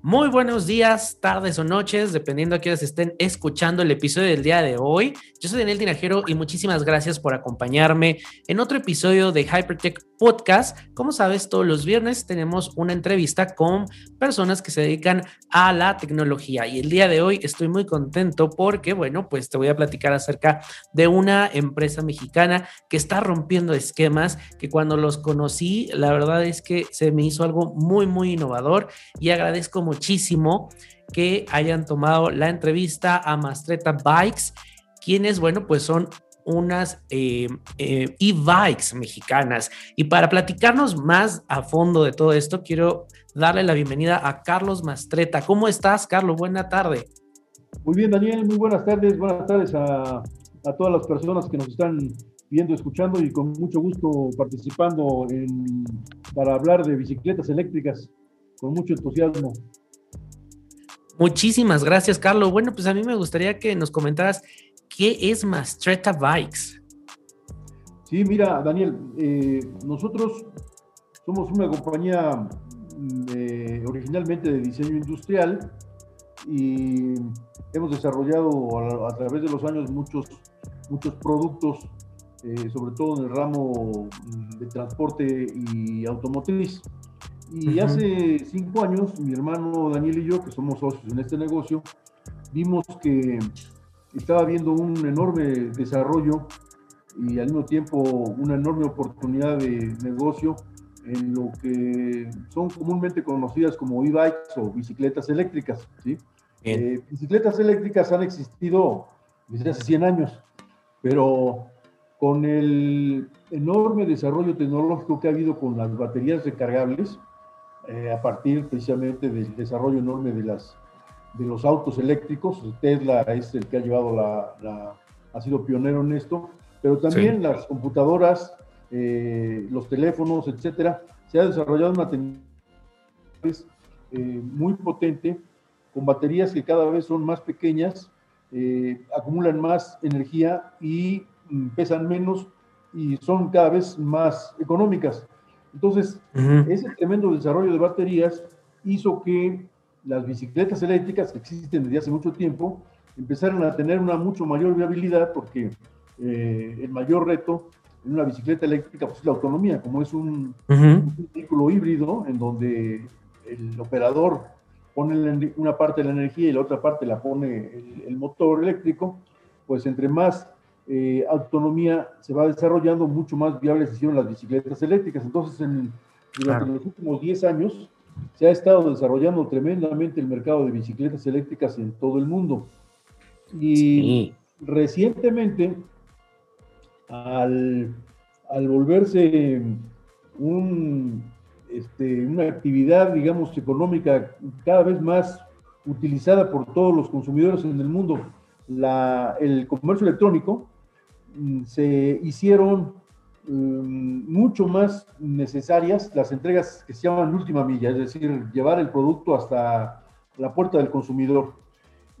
Muy buenos días, tardes o noches, dependiendo a quienes estén escuchando el episodio del día de hoy. Yo soy Daniel Tinajero y muchísimas gracias por acompañarme en otro episodio de Hypertech Podcast. Como sabes, todos los viernes tenemos una entrevista con personas que se dedican a la tecnología y el día de hoy estoy muy contento porque, bueno, pues te voy a platicar acerca de una empresa mexicana que está rompiendo esquemas, que cuando los conocí, la verdad es que se me hizo algo muy, muy innovador y agradezco muchísimo que hayan tomado la entrevista a Mastreta Bikes, quienes, bueno, pues son unas eh, eh, e-bikes mexicanas. Y para platicarnos más a fondo de todo esto, quiero darle la bienvenida a Carlos Mastreta. ¿Cómo estás, Carlos? Buena tarde. Muy bien, Daniel, muy buenas tardes. Buenas tardes a, a todas las personas que nos están viendo, escuchando y con mucho gusto participando en, para hablar de bicicletas eléctricas con mucho entusiasmo. Muchísimas gracias, Carlos. Bueno, pues a mí me gustaría que nos comentaras qué es Mastreta Bikes. Sí, mira, Daniel, eh, nosotros somos una compañía eh, originalmente de diseño industrial y hemos desarrollado a, a través de los años muchos, muchos productos, eh, sobre todo en el ramo de transporte y automotriz. Y uh -huh. hace cinco años, mi hermano Daniel y yo, que somos socios en este negocio, vimos que estaba habiendo un enorme desarrollo y al mismo tiempo una enorme oportunidad de negocio en lo que son comúnmente conocidas como e-bikes o bicicletas eléctricas. ¿sí? Eh, bicicletas eléctricas han existido desde hace 100 años, pero con el enorme desarrollo tecnológico que ha habido con las baterías recargables, eh, a partir precisamente del desarrollo enorme de, las, de los autos eléctricos. Tesla es el que ha llevado la, la ha sido pionero en esto, pero también sí. las computadoras, eh, los teléfonos, etcétera, se ha desarrollado una tecnología eh, muy potente, con baterías que cada vez son más pequeñas, eh, acumulan más energía y mm, pesan menos y son cada vez más económicas. Entonces, uh -huh. ese tremendo desarrollo de baterías hizo que las bicicletas eléctricas que existen desde hace mucho tiempo empezaran a tener una mucho mayor viabilidad porque eh, el mayor reto en una bicicleta eléctrica pues, es la autonomía, como es un, uh -huh. un vehículo híbrido en donde el operador pone una parte de la energía y la otra parte la pone el, el motor eléctrico, pues entre más eh, autonomía se va desarrollando, mucho más viables se hicieron las bicicletas eléctricas. Entonces, en, durante claro. los últimos 10 años se ha estado desarrollando tremendamente el mercado de bicicletas eléctricas en todo el mundo. Y sí. recientemente, al, al volverse un, este, una actividad, digamos, económica cada vez más utilizada por todos los consumidores en el mundo, la, el comercio electrónico, mm, se hicieron um, mucho más necesarias las entregas que se llaman última milla, es decir, llevar el producto hasta la puerta del consumidor.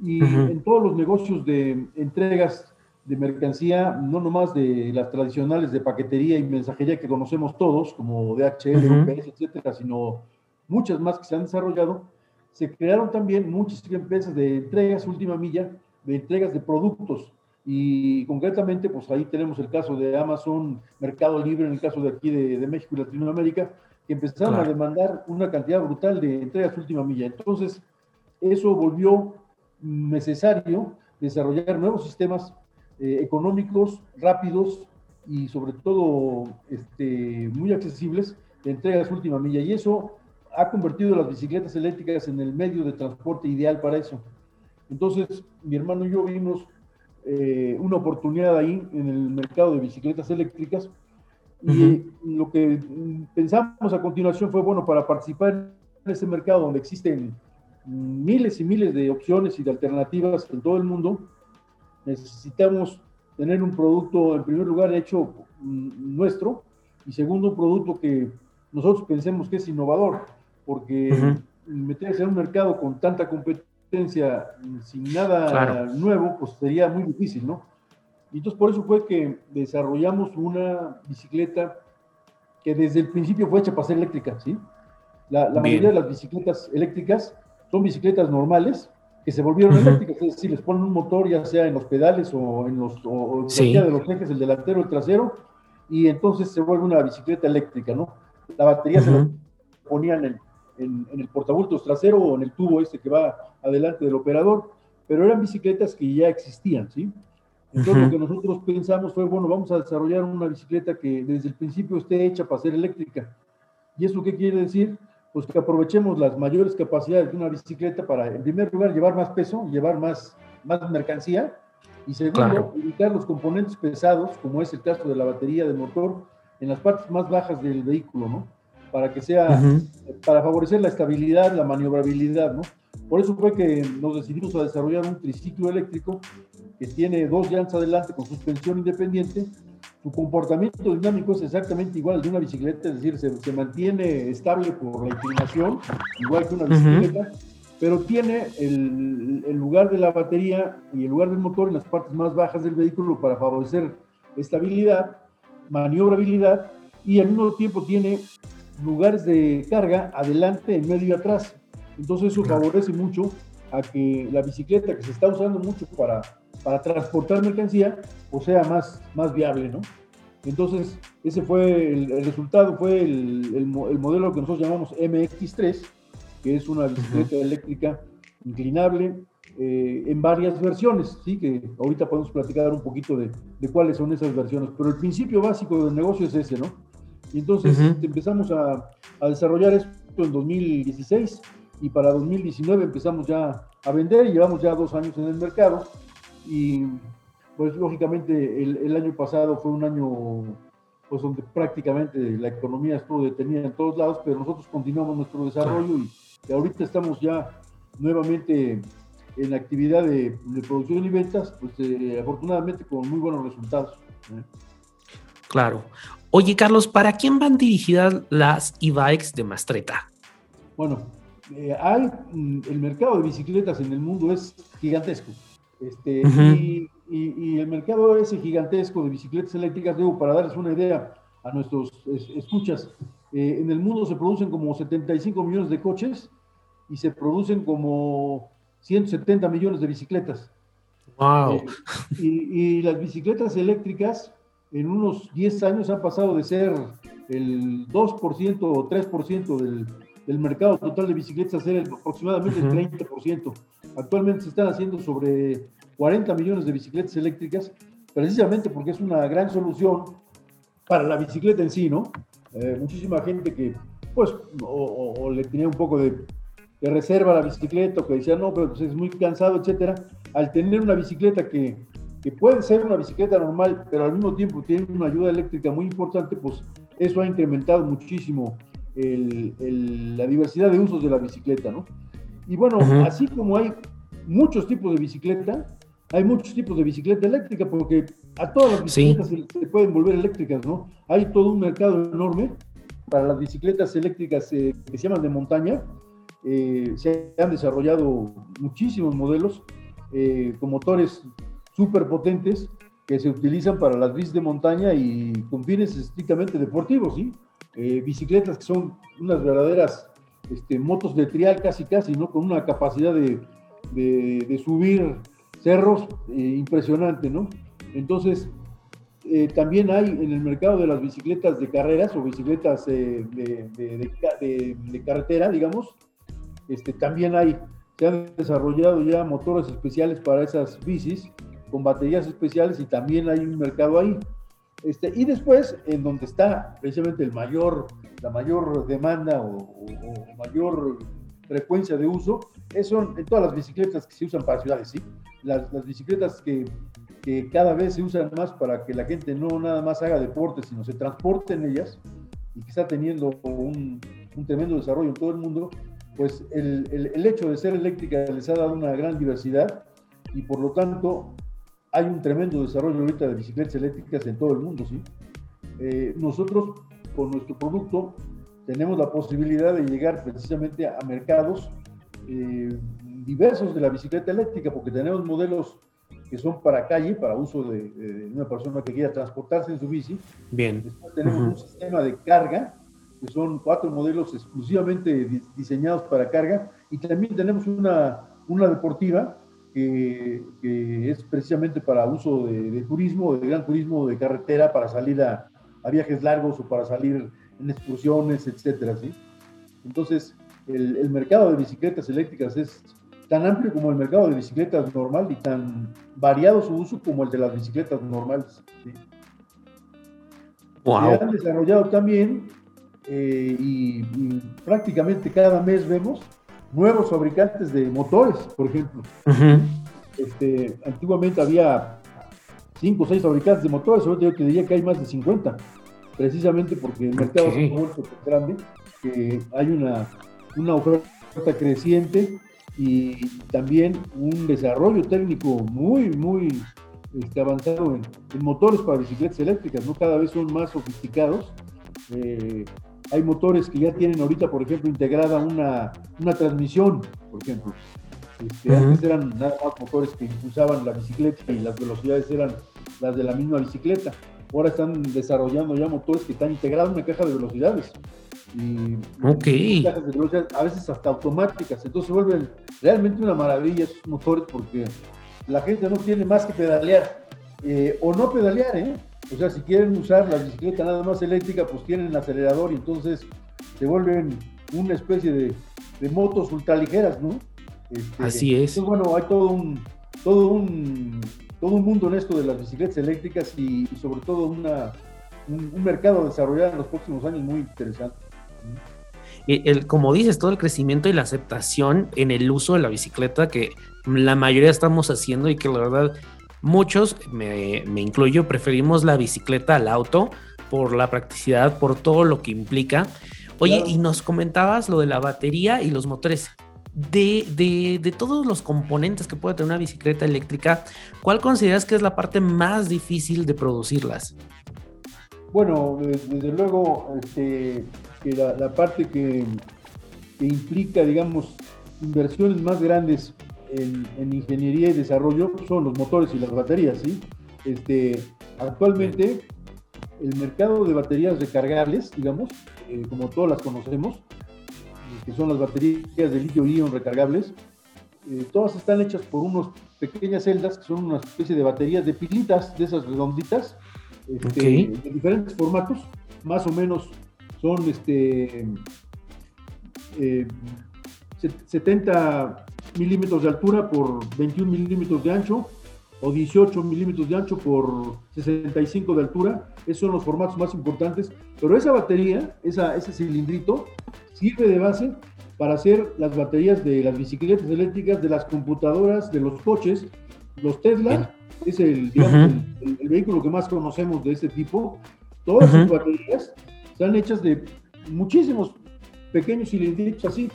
Y uh -huh. en todos los negocios de entregas de mercancía, no nomás de las tradicionales de paquetería y mensajería que conocemos todos, como DHL, uh -huh. UPS, etcétera, sino muchas más que se han desarrollado, se crearon también muchas empresas de entregas última milla, de entregas de productos. Y concretamente, pues ahí tenemos el caso de Amazon, Mercado Libre, en el caso de aquí de, de México y Latinoamérica, que empezaron claro. a demandar una cantidad brutal de entregas última milla. Entonces, eso volvió necesario desarrollar nuevos sistemas eh, económicos, rápidos y sobre todo este, muy accesibles de entregas última milla. Y eso ha convertido las bicicletas eléctricas en el medio de transporte ideal para eso. Entonces, mi hermano y yo vimos eh, una oportunidad ahí en el mercado de bicicletas eléctricas y uh -huh. lo que pensamos a continuación fue, bueno, para participar en ese mercado donde existen miles y miles de opciones y de alternativas en todo el mundo, necesitamos tener un producto, en primer lugar, hecho nuestro y segundo, un producto que nosotros pensemos que es innovador, porque uh -huh. meterse en un mercado con tanta competencia sin nada claro. nuevo, pues sería muy difícil, ¿no? Y entonces por eso fue que desarrollamos una bicicleta que desde el principio fue hecha para ser eléctrica, ¿sí? La, mayoría de las bicicletas eléctricas son bicicletas normales que se volvieron eléctricas, es decir, les ponen un motor ya sea en los pedales o en los, o, de los ejes, el delantero, el trasero, y entonces se vuelve una bicicleta eléctrica, ¿no? La batería se la ponían en, en, el portabultos trasero o en el tubo este que va adelante del operador, pero eran bicicletas que ya existían, ¿sí? Entonces lo que nosotros pensamos fue, bueno, vamos a desarrollar una bicicleta que desde el principio esté hecha para ser eléctrica. ¿Y eso qué quiere decir? Pues que aprovechemos las mayores capacidades de una bicicleta para, en primer lugar, llevar más peso, llevar más, más mercancía, y segundo, evitar los componentes pesados, como es el caso de la batería del motor, en las partes más bajas del vehículo, ¿no? Para que sea, para favorecer la estabilidad, la maniobrabilidad, ¿no? Por eso fue que nos decidimos a desarrollar un triciclo eléctrico que tiene dos llantas adelante con suspensión independiente. Su comportamiento dinámico es exactamente igual al de una bicicleta, es decir, se, mantiene estable por la inclinación, igual que una bicicleta, pero tiene el, el, lugar de la batería y el lugar del motor en las partes más bajas del vehículo para favorecer estabilidad, maniobrabilidad y al mismo tiempo tiene lugares de carga adelante, en medio y atrás. Entonces eso favorece mucho a que la bicicleta que se está usando mucho para, para transportar mercancía, o sea más, más viable, ¿no? Entonces, ese fue el, resultado, fue el, el, modelo que nosotros llamamos MX3, que es una bicicleta eléctrica inclinable eh, en varias versiones, ¿sí? que ahorita podemos platicar un poquito de, de, cuáles son esas versiones, pero el principio básico del negocio es ese, ¿no? Y entonces empezamos a, a desarrollar esto en 2016 y para 2019 empezamos ya a vender y llevamos ya dos años en el mercado y pues lógicamente el, año pasado fue un año pues donde prácticamente la economía estuvo detenida en todos lados, pero nosotros continuamos nuestro desarrollo y, ahorita estamos ya nuevamente en la actividad de, producción y ventas, pues eh, afortunadamente con muy buenos resultados. ¿eh? Claro. Oye, Carlos, ¿para quién van dirigidas las e-bikes de Mastreta? Bueno, eh, hay, mm, el mercado de bicicletas en el mundo es gigantesco. Este, y, el mercado ese gigantesco de bicicletas eléctricas, digo, para darles una idea a nuestros escuchas, eh, en el mundo se producen como 75 millones de coches y se producen como 170 millones de bicicletas. ¡Wow! Eh, y, las bicicletas eléctricas en unos 10 años han pasado de ser el 2% o 3% del, del mercado total de bicicletas a ser aproximadamente el 30%. Actualmente se están haciendo sobre 40 millones de bicicletas eléctricas, precisamente porque es una gran solución para la bicicleta en sí, ¿no? Eh, muchísima gente que, pues, o, le tenía un poco de, reserva a la bicicleta, o que decía, no, pero pues es muy cansado, etcétera. Al tener una bicicleta que, que puede ser una bicicleta normal, pero al mismo tiempo tiene una ayuda eléctrica muy importante, pues eso ha incrementado muchísimo la diversidad de usos de la bicicleta, ¿no? Y bueno, así como hay muchos tipos de bicicleta, hay muchos tipos de bicicleta eléctrica, porque a todas las bicicletas se, pueden volver eléctricas, ¿no? Hay todo un mercado enorme para las bicicletas eléctricas eh, que se llaman de montaña. Eh, se han desarrollado muchísimos modelos eh, con motores súper potentes que se utilizan para las bicis de montaña y con fines estrictamente deportivos, ¿sí? Eh, bicicletas que son unas verdaderas este, motos de trial casi casi, ¿no? Con una capacidad de, subir cerros eh, impresionante, ¿no? Entonces, eh, también hay en el mercado de las bicicletas de carreras o bicicletas de, de, carretera, digamos, este, también hay, se han desarrollado ya motores especiales para esas bicis con baterías especiales y también hay un mercado ahí. Este, y después, en donde está precisamente el mayor, la mayor demanda o, mayor frecuencia de uso, son en todas las bicicletas que se usan para ciudades, ¿sí? Las, las bicicletas que, que, cada vez se usan más para que la gente no nada más haga deporte, sino se transporte en ellas y que está teniendo un, un tremendo desarrollo en todo el mundo, pues el, el, el hecho de ser eléctrica les ha dado una gran diversidad y por lo tanto hay un tremendo desarrollo ahorita de bicicletas eléctricas en todo el mundo, ¿sí? Eh, nosotros, con nuestro producto, tenemos la posibilidad de llegar precisamente a, mercados eh, diversos de la bicicleta eléctrica, porque tenemos modelos que son para calle, para uso de, una persona que quiera transportarse en su bici. Bien. Después tenemos un sistema de carga, que son cuatro modelos exclusivamente diseñados para carga, y también tenemos una, una deportiva que, es precisamente para uso de, turismo, de gran turismo de carretera, para salir a, a, viajes largos o para salir en excursiones, etcétera, ¿sí? Entonces, el, el mercado de bicicletas eléctricas es tan amplio como el mercado de bicicletas normal y tan variado su uso como el de las bicicletas normales. Se han desarrollado también eh, y, prácticamente cada mes vemos nuevos fabricantes de motores, por ejemplo. este, antiguamente había cinco o seis fabricantes de motores, ahora yo te diría que hay más de 50, precisamente porque el mercado es muy grande, que hay una, una oferta creciente y también un desarrollo técnico muy, muy este, avanzado en, motores para bicicletas eléctricas, ¿no? Cada vez son más sofisticados. Eh, hay motores que ya tienen ahorita, por ejemplo, integrada una, una transmisión, por ejemplo. Este, antes eran nada más motores que impulsaban la bicicleta y las velocidades eran las de la misma bicicleta. Ahora están desarrollando ya motores que están integrados en una caja de velocidades y a veces hasta automáticas. Entonces se vuelven realmente una maravilla esos motores porque la gente no tiene más que pedalear eh, o no pedalear, ¿eh? O sea, si quieren usar la bicicleta nada más eléctrica, pues tienen el acelerador y entonces se vuelven una especie de, motos ultraligeras, ¿no? Este, Así es. Entonces, bueno, hay todo un, todo un, todo un mundo en esto de las bicicletas eléctricas y, sobre todo una, un, un mercado desarrollado en los próximos años muy interesante. El, como dices, todo el crecimiento y la aceptación en el uso de la bicicleta que la mayoría estamos haciendo y que la verdad muchos, me, incluyo, preferimos la bicicleta al auto por la practicidad, por todo lo que implica. Oye, y nos comentabas lo de la batería y los motores. De, de, de, todos los componentes que puede tener una bicicleta eléctrica, ¿cuál consideras que es la parte más difícil de producirlas? Bueno, desde luego, este, que la, parte que, implica, digamos, inversiones más grandes en, ingeniería y desarrollo son los motores y las baterías, ¿sí? Este, actualmente, el mercado de baterías recargables, digamos, eh, como todas las conocemos, que son las baterías de litio-ion recargables, eh, todas están hechas por unas pequeñas celdas que son una especie de baterías de pilitas, de esas redonditas, este, de diferentes formatos, más o menos son este, 70 eh, milímetros de altura por 21 milímetros de ancho o 18 milímetros de ancho por 65 de altura. Esos son los formatos más importantes. Pero esa batería, esa, ese cilindrito, sirve de base para hacer las baterías de las bicicletas eléctricas, de las computadoras, de los coches. Los Tesla es el, el, vehículo que más conocemos de este tipo. Todas sus baterías están hechas de muchísimos pequeños cilindritos así.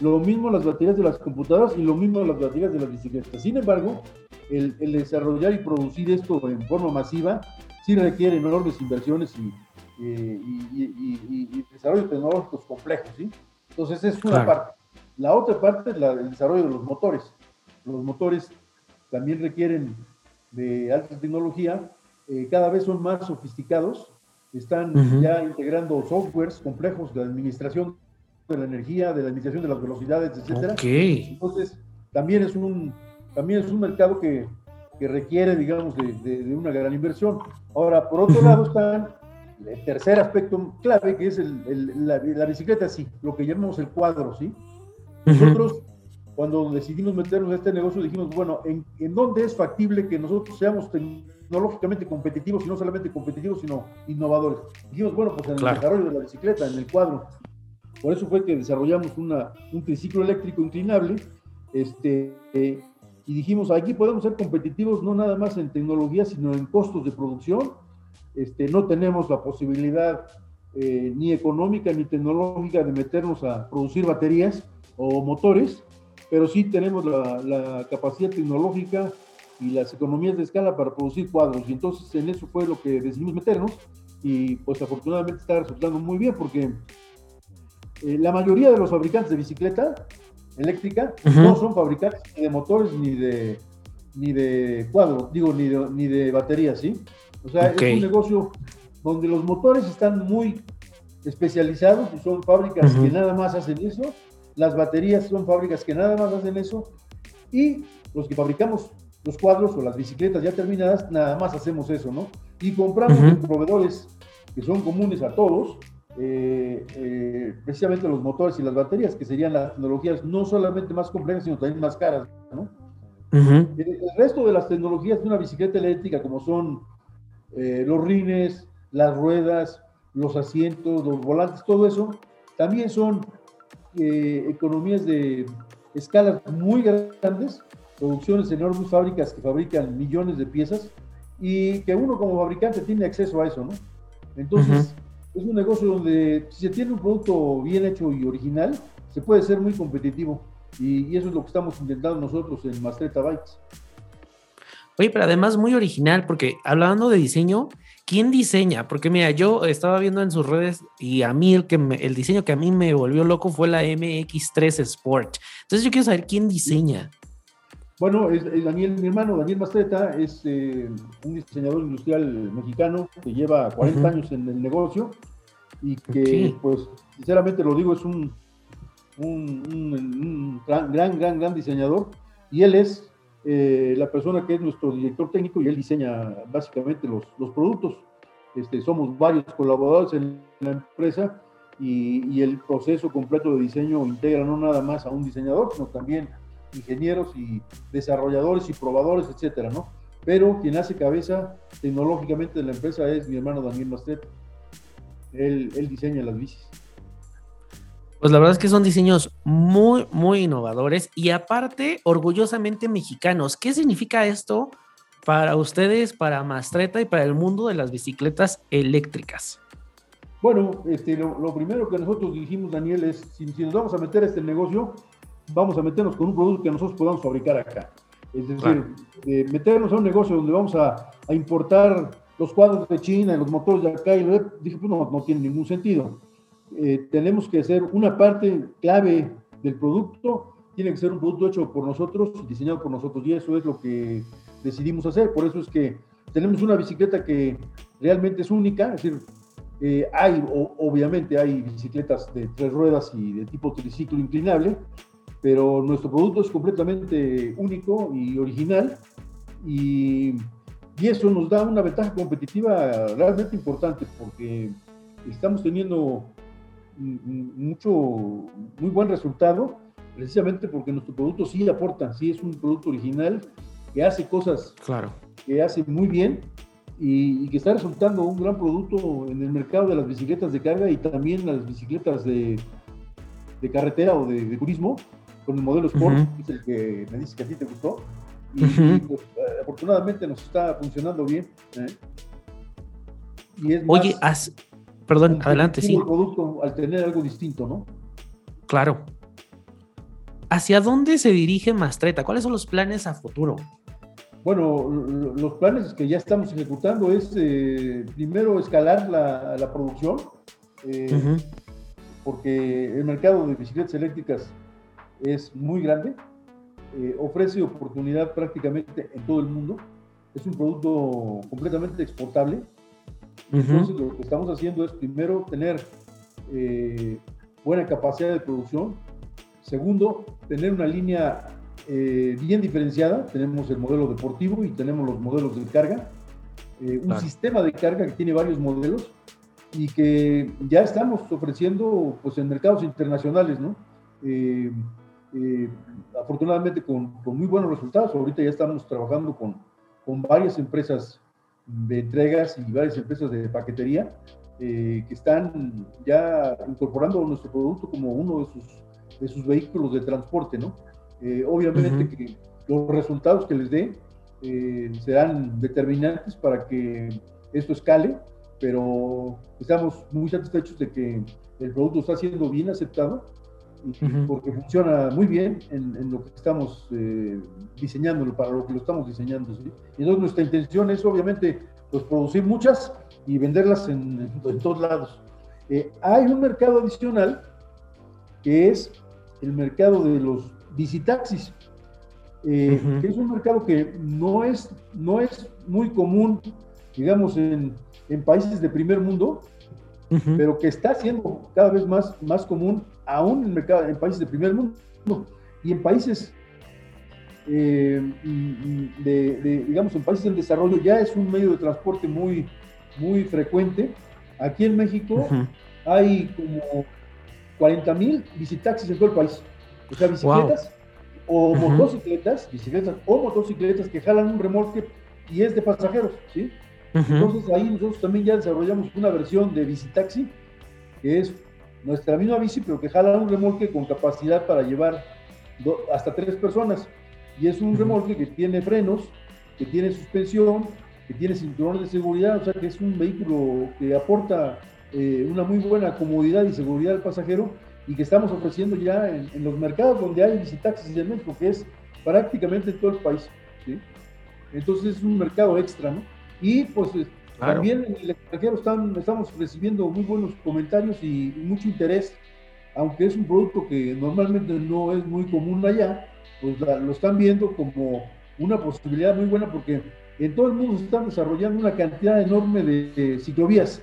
Lo mismo las baterías de las computadoras y lo mismo las baterías de las bicicletas. Sin embargo, el, desarrollar y producir esto en forma masiva sí requiere enormes inversiones y, desarrollos tecnológicos complejos. ¿sí? Entonces, es una parte. La otra parte es el desarrollo de los motores. Los motores también requieren de alta tecnología, eh, cada vez son más sofisticados están ya integrando softwares complejos de administración de la energía, de la administración de las velocidades, etcétera. Entonces, también es un, también es un mercado que, que requiere, digamos, de, de, una gran inversión. Ahora, por otro lado, está el tercer aspecto clave, que es el, la, la, bicicleta, sí, lo que llamamos el cuadro, ¿sí? Nosotros, cuando decidimos meternos en este negocio, dijimos, bueno, ¿en, ¿en dónde es factible que nosotros seamos tecnológicamente competitivos y no solamente competitivos, sino innovadores. Dijimos, bueno, pues en el desarrollo de la bicicleta, en el cuadro. Por eso fue que desarrollamos una, un triciclo eléctrico inclinable este, y dijimos, aquí podemos ser competitivos no nada más en tecnología, sino en costos de producción. Este, no tenemos la posibilidad eh, ni económica ni tecnológica de meternos a producir baterías o motores, pero sí tenemos la, la capacidad tecnológica y las economías de escala para producir cuadros. Y entonces en eso fue lo que decidimos meternos y pues afortunadamente está resultando muy bien porque eh, la mayoría de los fabricantes de bicicleta eléctrica no son fabricantes ni de motores ni de, ni de cuadro, digo, ni de, ni de batería, ¿sí? O sea, es un negocio donde los motores están muy especializados y son fábricas que nada más hacen eso, las baterías son fábricas que nada más hacen eso, y los que fabricamos los cuadros o las bicicletas ya terminadas, nada más hacemos eso, ¿no? Y compramos de proveedores que son comunes a todos, eh, eh, precisamente los motores y las baterías, que serían las tecnologías no solamente más complejas, sino también más caras, ¿no? Ujú. El, el resto de las tecnologías de una bicicleta eléctrica, como son eh, los rines, las ruedas, los asientos, los volantes, todo eso, también son eh, economías de escalas muy grandes, producciones enormes, fábricas que fabrican millones de piezas y que uno como fabricante tiene acceso a eso, ¿no? Entonces, es un negocio donde si se tiene un producto bien hecho y original, se puede ser muy competitivo. Y, eso es lo que estamos intentando nosotros en Mastreta Bikes. Oye, pero además muy original, porque hablando de diseño, ¿quién diseña? Porque mira, yo estaba viendo en sus redes y a mí el, que me- el diseño que a mí me volvió loco fue la MX3 Sport. Entonces yo quiero saber quién diseña. Bueno, es, es Daniel, mi hermano Daniel Mastreta es eh, un diseñador industrial mexicano que lleva 40 Ujú. años en el negocio y que, Ok. pues, sinceramente lo digo, es un, un- un- un gran, gran, gran, gran diseñador y él es eh, la persona que es nuestro director técnico y él diseña básicamente los, los productos. Este, somos varios colaboradores en la empresa y, y el proceso completo de diseño integra no nada más a un diseñador, sino también ingenieros y desarrolladores y probadores, etcétera, ¿no? Pero quien hace cabeza tecnológicamente de la empresa es mi hermano Daniel Mastret. Él, él diseña las bicis. Pues la verdad es que son diseños muy, muy innovadores y aparte orgullosamente mexicanos. ¿Qué significa esto para ustedes, para Mastreta y para el mundo de las bicicletas eléctricas? Bueno, este, lo, lo primero que nosotros dijimos, Daniel, es si, si nos vamos a meter a este negocio, vamos a meternos con un producto que nosotros podamos fabricar acá. Es decir, Claro. eh, meternos a un negocio donde vamos a, a importar los cuadros de China y los motores de acá, y lo- dije, pues no, no tiene ningún sentido. Eh, tenemos que hacer una parte clave del producto, tiene que ser un producto hecho por nosotros, diseñado por nosotros, y eso es lo que decidimos hacer. Por eso es que tenemos una bicicleta que realmente es única, es decir, eh, hay, o- obviamente hay bicicletas de tres ruedas y de tipo triciclo inclinable, pero nuestro producto es completamente único y original y, y eso nos da una ventaja competitiva realmente importante porque estamos teniendo mucho, muy buen resultado precisamente porque nuestro producto sí aporta, sí es un producto original que hace cosas Claro. que hace muy bien y, y que está resultando un gran producto en el mercado de las bicicletas de carga y también las bicicletas de, de carretera o de, de turismo con el modelo Sport, que es el que me dice que a ti te gustó. Y, pues, afortunadamente nos está funcionando bien. ¿eh? Y es más Oye, haz- perdón, adelante, sí, el producto al tener algo distinto, ¿no? claro. ¿Hacia dónde se dirige Mastreta? ¿Cuáles son los planes a futuro? Bueno, los planes que ya estamos ejecutando es eh, primero escalar la, la producción, eh, porque el mercado de bicicletas eléctricas es muy grande, eh, ofrece oportunidad prácticamente en todo el mundo, es un producto completamente exportable. Entonces lo que estamos haciendo es primero tener eh, buena capacidad de producción, segundo, tener una línea eh, bien diferenciada, tenemos el modelo deportivo y tenemos los modelos de carga, un Claro. sistema de carga que tiene varios modelos y que ya estamos ofreciendo pues en mercados internacionales, ¿no? Eh, afortunadamente con, con muy buenos resultados, ahorita ya estamos trabajando con, con varias empresas de entregas y varias empresas de paquetería eh, que están ya incorporando nuestro producto como uno de sus, de sus vehículos de transporte, ¿no? Eh, obviamente Ujú. que los resultados que les dé eh, serán determinantes para que esto escale, pero estamos muy satisfechos de que el producto está siendo bien aceptado y Ujú. porque funciona muy bien en, en lo que estamos eh, diseñándolo, para lo que lo estamos diseñando. ¿sí? Y entonces nuestra intención es obviamente pues, producir muchas y venderlas en, en todos lados. Eh, hay un mercado adicional que es el mercado de los visitaxis. eh, que es un mercado que no es, no es muy común, digamos, en, en países de primer mundo, pero que está siendo cada vez más, más común aún en, mercado, en países de primer mundo y en países eh, de, digamos, en países en desarrollo ya es un medio de transporte muy, muy frecuente. Aquí en México hay como 40 mil visitaxis en todo el país. O sea, bicicletas o motocicletas, bicicletas o motocicletas que jalan un remolque y es de pasajeros, ¿sí? Entonces ahí nosotros también ya desarrollamos una versión de bicitaxi, que es nuestra misma bici, pero que jala un remolque con capacidad para llevar hasta tres personas. Y es un remolque que tiene frenos, que tiene suspensión, que tiene cinturón de seguridad, o sea que es un vehículo que aporta eh, una muy buena comodidad y seguridad al pasajero y que estamos ofreciendo ya en, los mercados donde hay bicitaxis en México, que es prácticamente todo el país. ¿sí? Entonces es un mercado extra, ¿no? Y pues eh, también en el extranjero están, estamos recibiendo muy buenos comentarios y mucho interés, aunque es un producto que normalmente no es muy común allá, pues lo están viendo como una posibilidad muy buena porque en todo el mundo se están desarrollando una cantidad enorme de, ciclovías,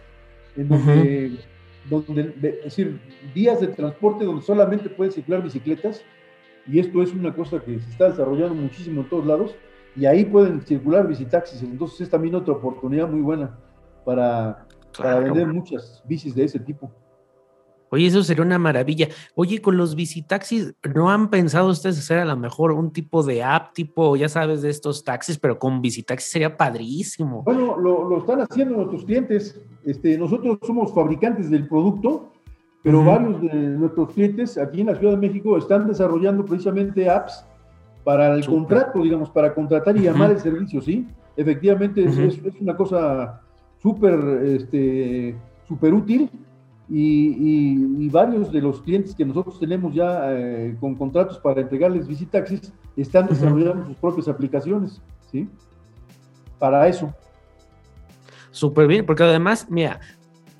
en donde, donde, es decir, vías de transporte donde solamente pueden circular bicicletas, y esto es una cosa que se está desarrollando muchísimo en todos lados, y ahí pueden circular visitaxis. Entonces es también otra oportunidad muy buena para, para vender muchas bicis de ese tipo. Oye, eso sería una maravilla. Oye, con los visitaxis, ¿no han pensado ustedes hacer a lo mejor un tipo de app, tipo, ya sabes, de estos taxis, pero con visitaxis sería padrísimo? Bueno, lo, lo están haciendo nuestros clientes. Este, nosotros somos fabricantes del producto, pero varios de nuestros clientes aquí en la Ciudad de México están desarrollando precisamente apps para el contrato, digamos, para contratar y llamar el servicio, ¿sí? Efectivamente, es, es, una cosa súper este, super útil y, y, varios de los clientes que nosotros tenemos ya eh, con contratos para entregarles visitaxis están desarrollando sus propias aplicaciones, ¿sí? Para eso. Súper bien, porque además, mira,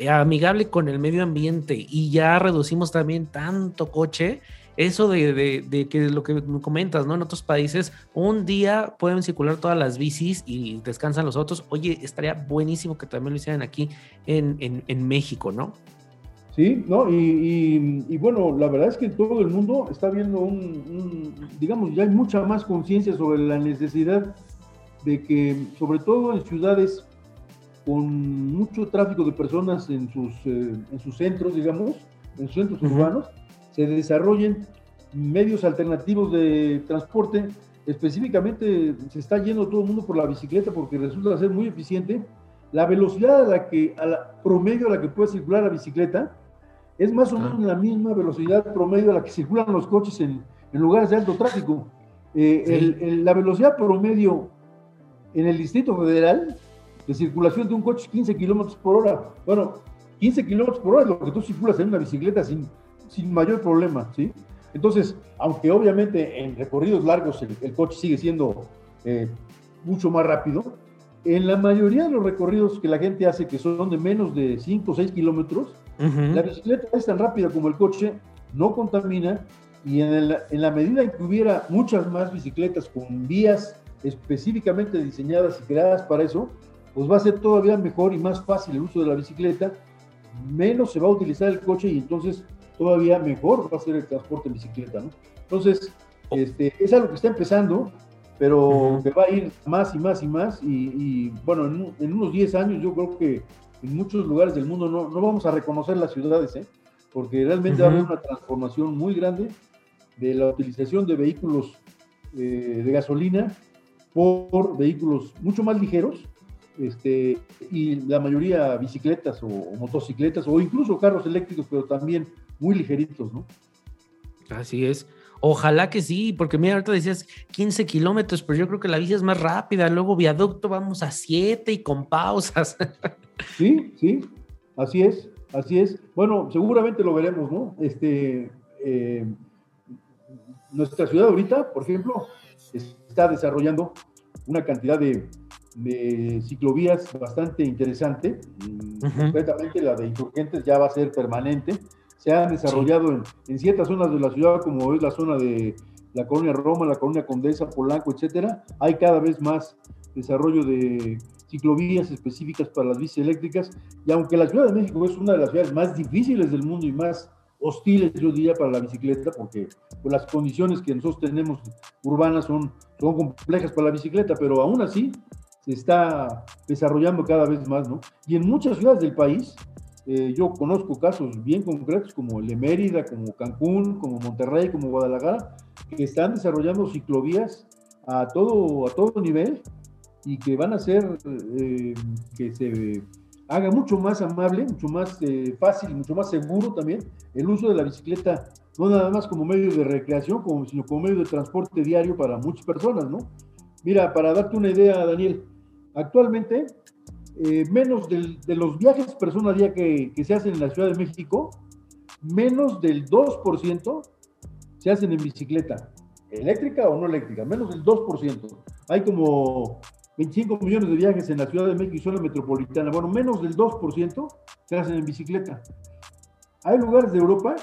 amigable con el medio ambiente y ya reducimos también tanto coche eso de, de, que lo que me comentas, ¿no? En otros países, un día pueden circular todas las bicis y descansan los otros. Oye, estaría buenísimo que también lo hicieran aquí en, en, México, ¿no? Sí, ¿no? Y, y, bueno, la verdad es que todo el mundo está viendo un, digamos, ya hay mucha más conciencia sobre la necesidad de que, sobre todo en ciudades con mucho tráfico de personas en sus, eh, en sus centros, digamos, en sus centros urbanos, se desarrollen medios alternativos de transporte. Específicamente se está yendo todo el mundo por la bicicleta porque resulta ser muy eficiente. La velocidad a la que, a la promedio a la que puede circular la bicicleta es más o menos la misma velocidad promedio a la que circulan los coches en, en lugares de alto tráfico. Eh, la velocidad promedio en el Distrito Federal de circulación de un coche es 15 kilómetros por hora. Bueno, 15 kilómetros por hora es lo que tú circulas en una bicicleta sin, sin mayor problema, ¿sí? Entonces, aunque obviamente en recorridos largos el, coche sigue siendo eh, mucho más rápido, en la mayoría de los recorridos que la gente hace, que son de menos de 5 o 6 kilómetros, la bicicleta es tan rápida como el coche, no contamina, y en, en, la medida en que hubiera muchas más bicicletas con vías específicamente diseñadas y creadas para eso, pues va a ser todavía mejor y más fácil el uso de la bicicleta, menos se va a utilizar el coche y entonces todavía mejor va a ser el transporte en bicicleta, ¿no? Entonces, este, es algo que está empezando, pero que va a ir más y más y más, y, bueno, en, unos 10 años yo creo que en muchos lugares del mundo no, no vamos a reconocer las ciudades, ¿eh? porque realmente va a haber una transformación muy grande de la utilización de vehículos eh, de gasolina por vehículos mucho más ligeros, este, y la mayoría bicicletas o, motocicletas o incluso carros eléctricos, pero también muy ligeritos, ¿no? Así es. Ojalá que sí, porque mira, ahorita decías 15 kilómetros, pero yo creo que la bici es más rápida. Luego viaducto vamos a 7 y con pausas. Sí, sí, así es, así es. Bueno, seguramente lo veremos, ¿no? Este, eh, nuestra ciudad ahorita, por ejemplo, está desarrollando una cantidad de, ciclovías bastante interesante. Concretamente la de insurgentes ya va a ser permanente se han desarrollado en, ciertas zonas de la ciudad, como es la zona de, la colonia Roma, la colonia Condesa, Polanco, etcétera, hay cada vez más desarrollo de ciclovías específicas para las bicis eléctricas. Y aunque la Ciudad de México es una de las ciudades más difíciles del mundo y más hostiles, yo diría, para la bicicleta, porque pues, las condiciones que nosotros tenemos urbanas son, son complejas para la bicicleta, pero aún así se está desarrollando cada vez más, ¿no? Y en muchas ciudades del país, eh, yo conozco casos bien concretos como el de Mérida, como Cancún, como Monterrey, como Guadalajara, que están desarrollando ciclovías a todo, a todo nivel y que van a hacer eh, que se haga mucho más amable, mucho más eh, fácil, mucho más seguro también el uso de la bicicleta, no nada más como medio de recreación, como, sino como medio de transporte diario para muchas personas, ¿no? Mira, para darte una idea, Daniel, actualmente eh, menos de los viajes persona día que, que se hacen en la Ciudad de México, menos del 2% se hacen en bicicleta, eléctrica o no eléctrica, menos del 2%. Hay como 25 millones de viajes en la Ciudad de México y zona metropolitana. Bueno, menos del 2% se hacen en bicicleta. Hay lugares de Europa,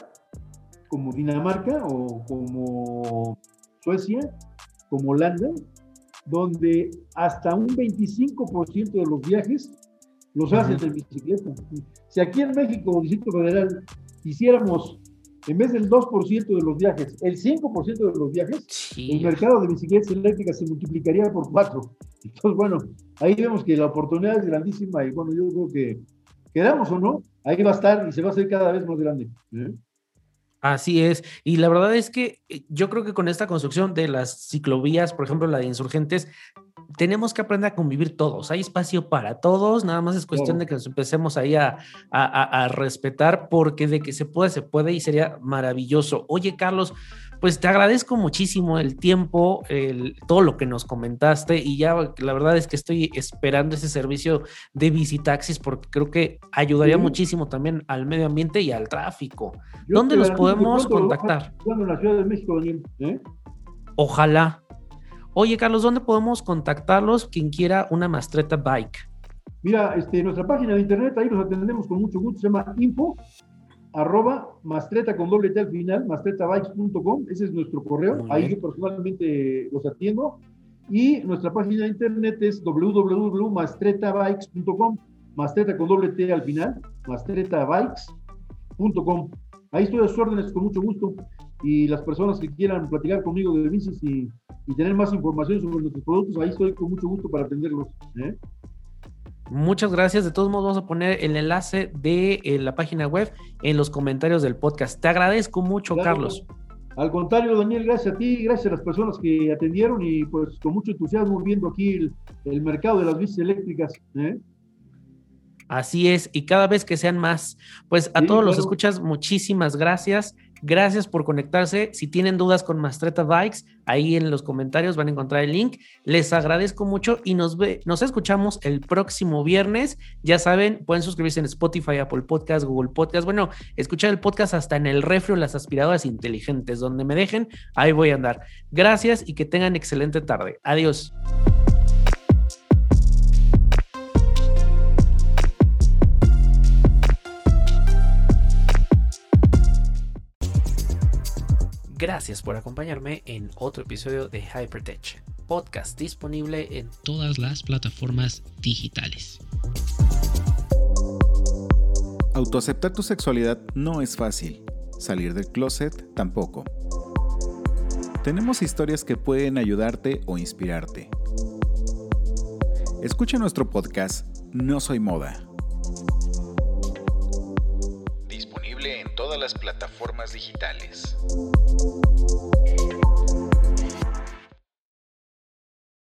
como Dinamarca o como Suecia, como Holanda, donde hasta un 25% de los viajes los hacen en bicicleta. Si aquí en México, Distrito Federal, hiciéramos en vez del 2% de los viajes, el 5% de los viajes, el mercado de bicicletas eléctricas se multiplicaría por 4. Entonces, bueno, ahí vemos que la oportunidad es grandísima y bueno, yo creo que quedamos o no, ahí va a estar y se va a hacer cada vez más grande. ¿eh? Así es. Y la verdad es que eh, yo creo que con esta construcción de las ciclovías, por ejemplo, la de insurgentes, tenemos que aprender a convivir todos. Hay espacio para todos, nada más es cuestión de que nos empecemos ahí a, a, a, respetar, porque de que se puede, se puede y sería maravilloso. Oye, Carlos, pues te agradezco muchísimo el tiempo, el, todo lo que nos comentaste y ya la verdad es que estoy esperando ese servicio de visitaxis porque creo que ayudaría muchísimo también al medio ambiente y al tráfico. ¿Dónde los podemos contactar? en la Ciudad de México. ¿eh? Ojalá. Oye, Carlos, ¿dónde podemos contactarlos quien quiera una Mastreta Bike? Mira, este, nuestra página de internet, ahí los atendemos con mucho gusto, se llama info arroba mastreta con doble T al final, mastretabikes.com, ese es nuestro correo, ahí yo personalmente los atiendo. Y nuestra página de internet es www.mastretabikes.com, mastreta con doble T al final, mastretabikes.com. Ahí estoy a sus órdenes con mucho gusto. Y las personas que quieran platicar conmigo de bicis y, y tener más información sobre nuestros productos, ahí estoy con mucho gusto para atenderlos. ¿eh? Muchas gracias. De todos modos, vamos a poner el enlace de eh, la página web en los comentarios del podcast. Te agradezco mucho, Carlos. Al contrario, Daniel, gracias a ti, gracias a las personas que atendieron y pues con mucho entusiasmo viendo aquí el, mercado de las bicis eléctricas. ¿eh? Así es, y cada vez que sean más. Pues a todos los escuchas, muchísimas gracias. Gracias por conectarse. Si tienen dudas con Mastreta Bikes, ahí en los comentarios van a encontrar el link. Les agradezco mucho y nos, ve, nos escuchamos el próximo viernes. Ya saben, pueden suscribirse en Spotify, Apple Podcast, Google Podcast. Bueno, escuchar el podcast hasta en el refrio, las aspiradoras inteligentes, donde me dejen, ahí voy a andar. Gracias y que tengan excelente tarde. Adiós. Gracias por acompañarme en otro episodio de Hypertech, podcast disponible en todas las plataformas digitales. Autoaceptar tu sexualidad no es fácil, salir del closet tampoco. Tenemos historias que pueden ayudarte o inspirarte. Escucha nuestro podcast No Soy Moda. Las plataformas digitales.